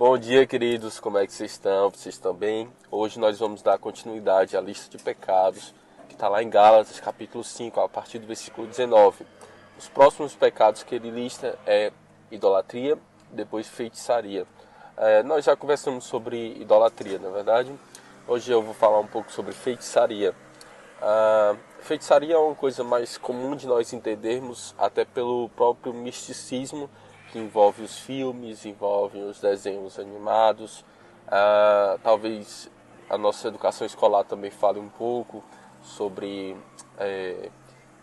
Bom dia, queridos. Como é que vocês estão? Vocês estão bem? Hoje nós vamos dar continuidade à lista de pecados que está lá em Gálatas, capítulo 5, a partir do versículo 19. Os próximos pecados que ele lista é idolatria, depois feitiçaria. É, nós já conversamos sobre idolatria, na é verdade. Hoje eu vou falar um pouco sobre feitiçaria. A feitiçaria é uma coisa mais comum de nós entendermos, até pelo próprio misticismo que envolve os filmes, envolve os desenhos animados. Uh, talvez a nossa educação escolar também fale um pouco sobre é,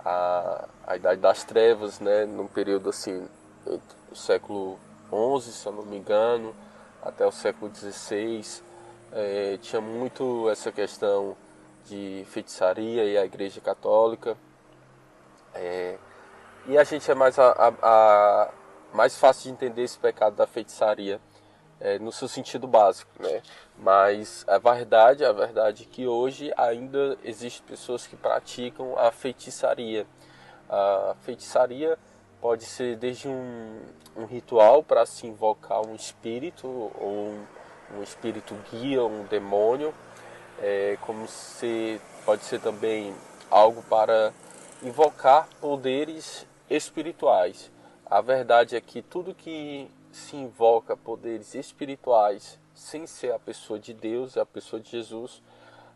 a, a Idade das Trevas, né, num período assim, do século XI, se eu não me engano, até o século XVI. É, tinha muito essa questão de feitiçaria e a Igreja Católica. É, e a gente é mais a, a mais fácil de entender esse pecado da feitiçaria é, no seu sentido básico, né? Mas a verdade, a verdade é que hoje ainda existem pessoas que praticam a feitiçaria. A feitiçaria pode ser desde um, um ritual para se invocar um espírito ou um, um espírito guia, um demônio, é, como se pode ser também algo para invocar poderes espirituais. A verdade é que tudo que se invoca poderes espirituais sem ser a pessoa de Deus, a pessoa de Jesus,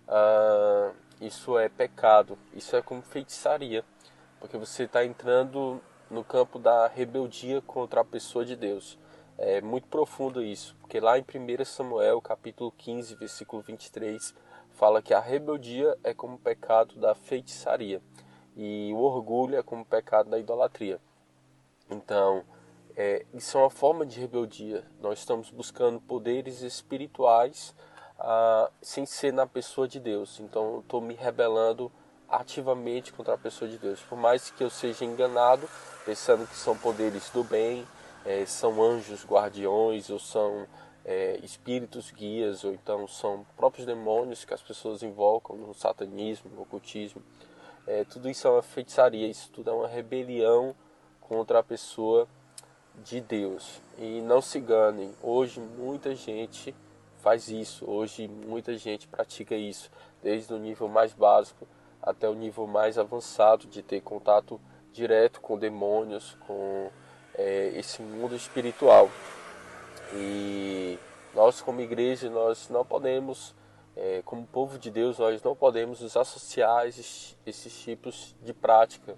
uh, isso é pecado. Isso é como feitiçaria, porque você está entrando no campo da rebeldia contra a pessoa de Deus. É muito profundo isso, porque lá em 1 Samuel, capítulo 15, versículo 23, fala que a rebeldia é como pecado da feitiçaria e o orgulho é como pecado da idolatria. Então, é, isso é uma forma de rebeldia. Nós estamos buscando poderes espirituais ah, sem ser na pessoa de Deus. Então, eu estou me rebelando ativamente contra a pessoa de Deus. Por mais que eu seja enganado, pensando que são poderes do bem, é, são anjos guardiões, ou são é, espíritos guias, ou então são próprios demônios que as pessoas invocam no satanismo, no ocultismo. É, tudo isso é uma feitiçaria, isso tudo é uma rebelião contra a pessoa de Deus. E não se enganem, hoje muita gente faz isso, hoje muita gente pratica isso, desde o nível mais básico até o nível mais avançado de ter contato direto com demônios, com é, esse mundo espiritual. E nós como igreja nós não podemos, é, como povo de Deus, nós não podemos nos associar a esses, esses tipos de prática,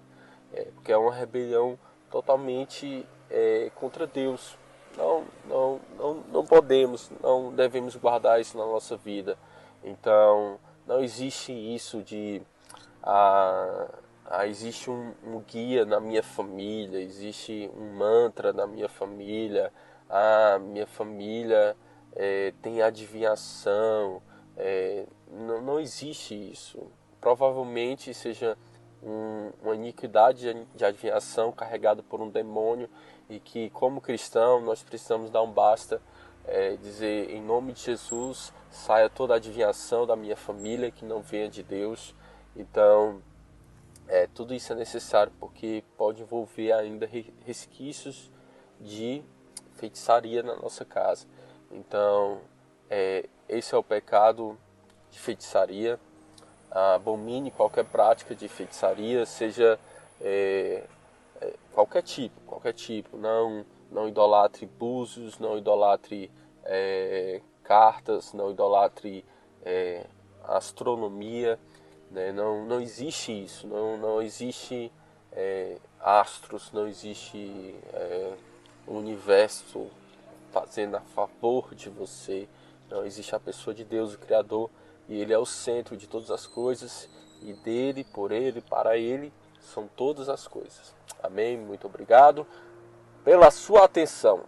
é, porque é uma rebelião totalmente é, contra Deus. Não, não, não, não podemos, não devemos guardar isso na nossa vida. Então, não existe isso de ah, ah, existe um, um, guia na minha família, existe um mantra na minha família, ah, minha família é, tem adivinhação. É, não, não existe isso. Provavelmente seja um, uma iniquidade de adivinhação carregada por um demônio e que, como cristão, nós precisamos dar um basta, é, dizer em nome de Jesus, saia toda a adivinhação da minha família que não venha de Deus. Então, é, tudo isso é necessário porque pode envolver ainda resquícios de feitiçaria na nossa casa. Então, é, esse é o pecado de feitiçaria abomine qualquer prática de feitiçaria, seja é, é, qualquer tipo, qualquer tipo. Não, não idolatre búzios, não idolatre é, cartas, não idolatre é, astronomia. Né? Não, não existe isso, não, não existe é, astros, não existe é, universo fazendo a favor de você. Não existe a pessoa de Deus, o Criador, e Ele é o centro de todas as coisas, e dele, por Ele, para Ele, são todas as coisas. Amém? Muito obrigado pela sua atenção.